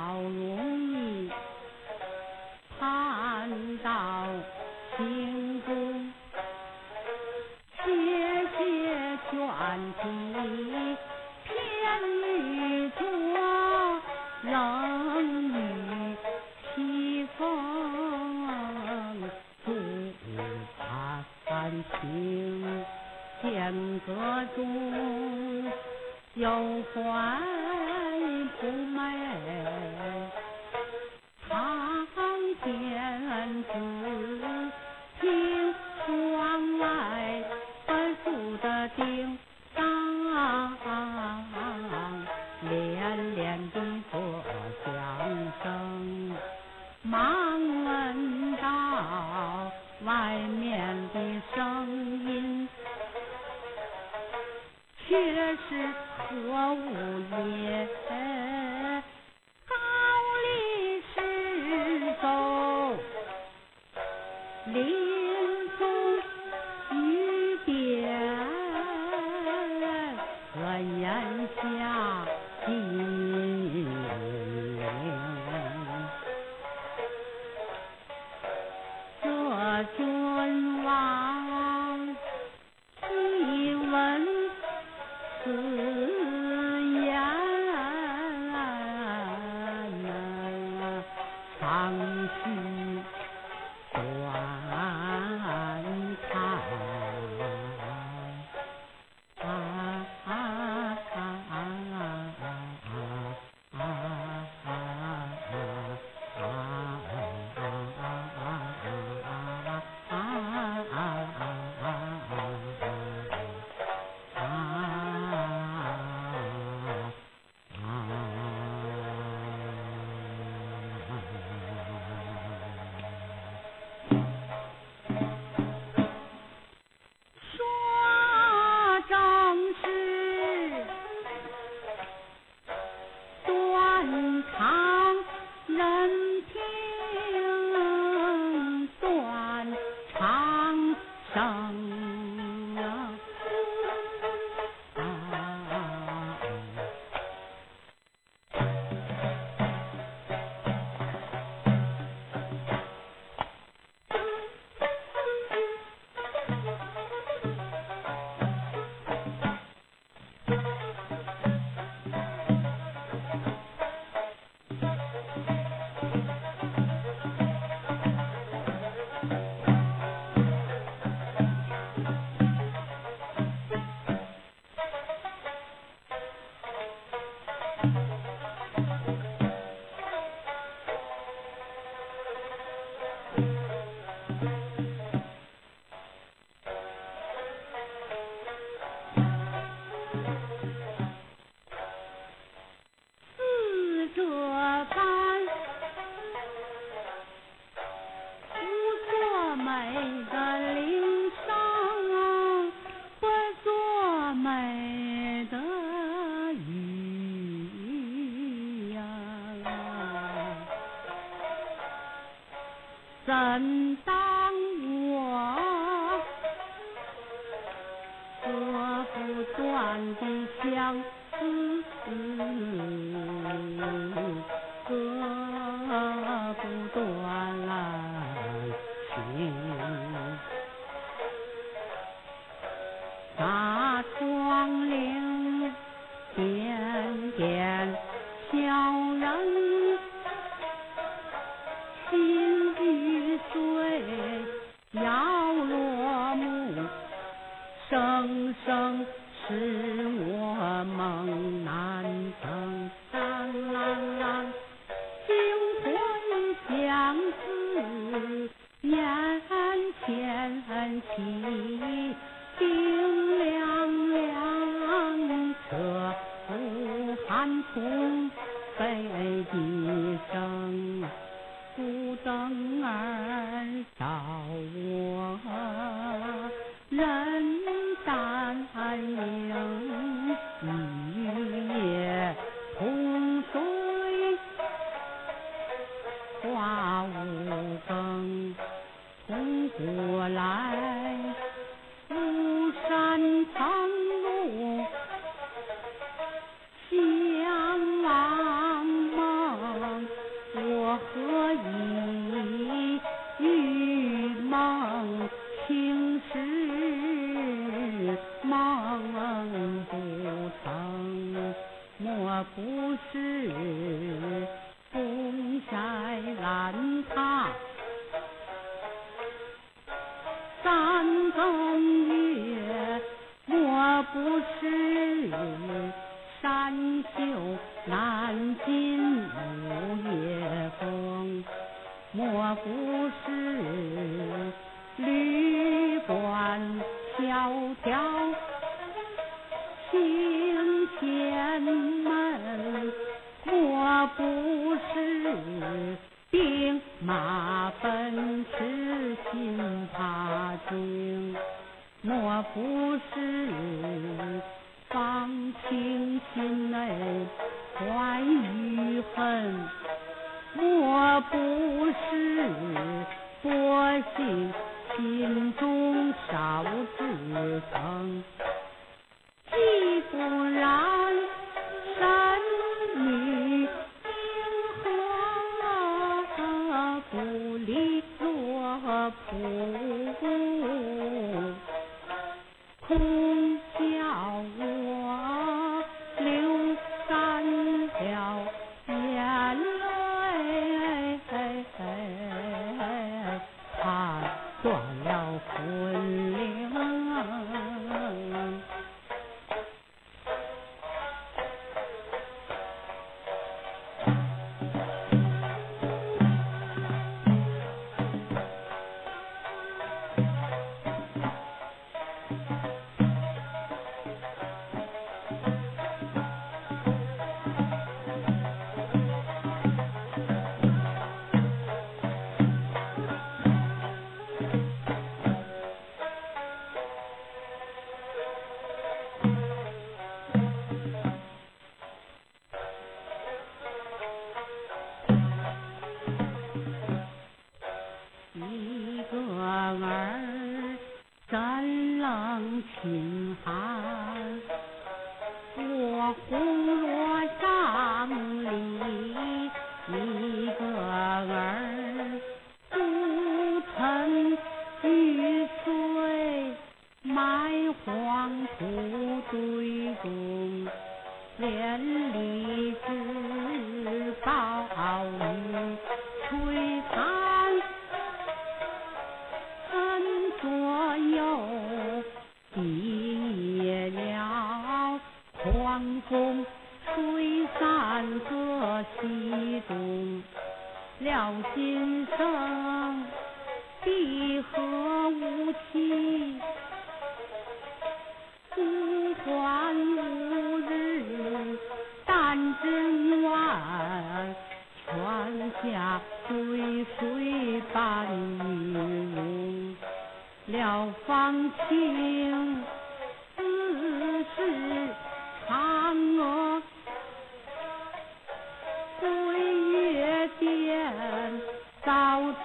老龙。断的相思。心中少自疼，既不然。listening. 今生，碧荷无期，孤欢无日，但知暖，泉下追随伴你入了芳情。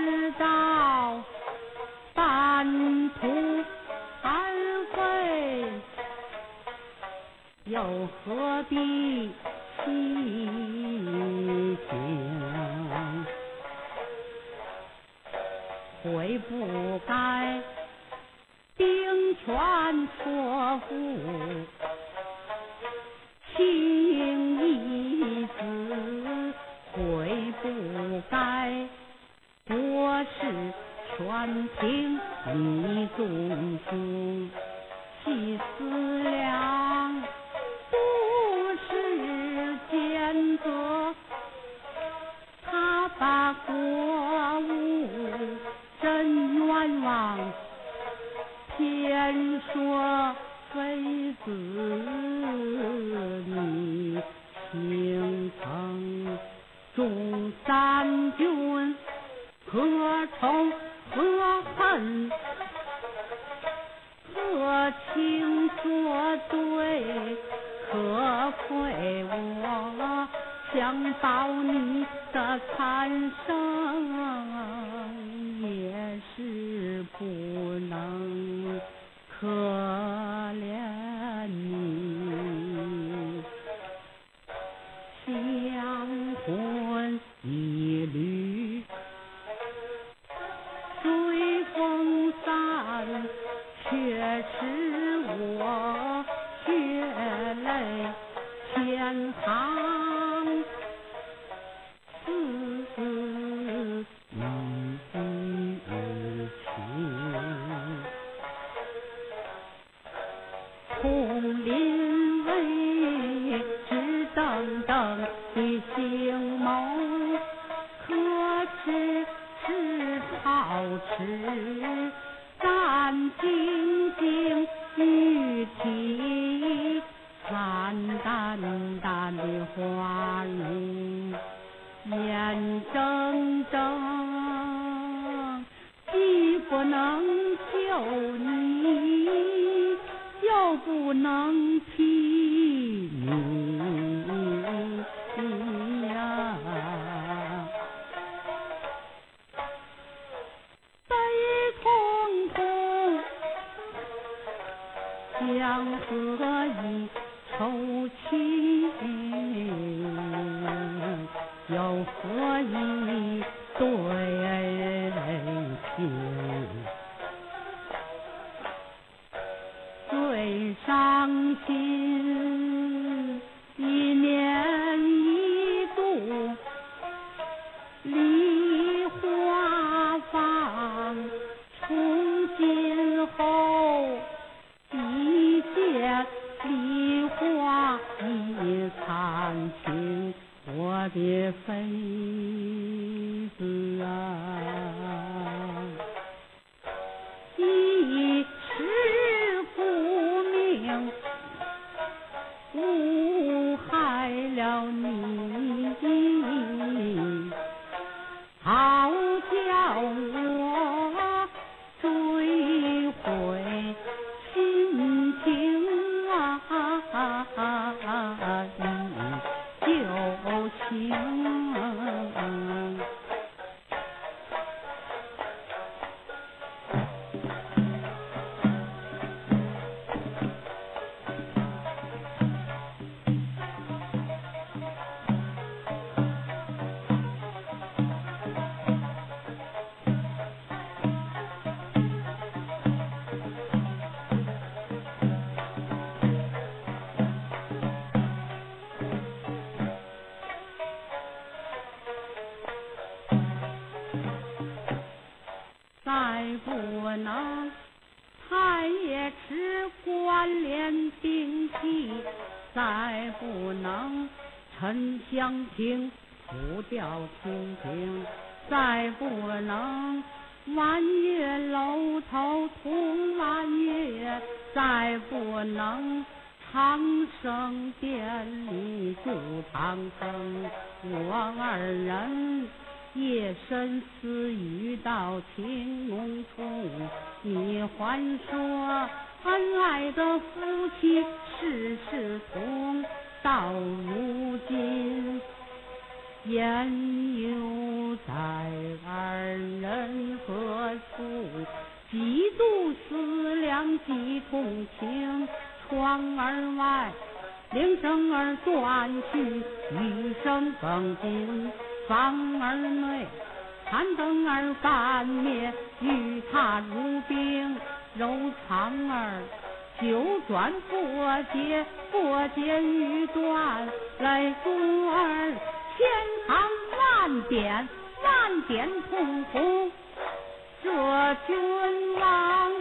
知道半途而废，又何必细想？悔不该兵权错付，情，你总是心思。到你的残生，也是不能可怜。不能太也吃关联兵器，再不能沉香亭浮吊蜻蜓，再不能弯月楼头同弯月，再不能长生殿里住长生，我二人。夜深思雨到情浓处，你还说恩爱的夫妻事事同，到如今言犹在，二人何处？几度思量几同情，窗儿外铃声儿断去，雨声更紧。房儿内，残灯儿半灭，玉榻如冰，柔肠儿九转过节，过节欲断，泪珠儿千行万点，万点痛苦。这君王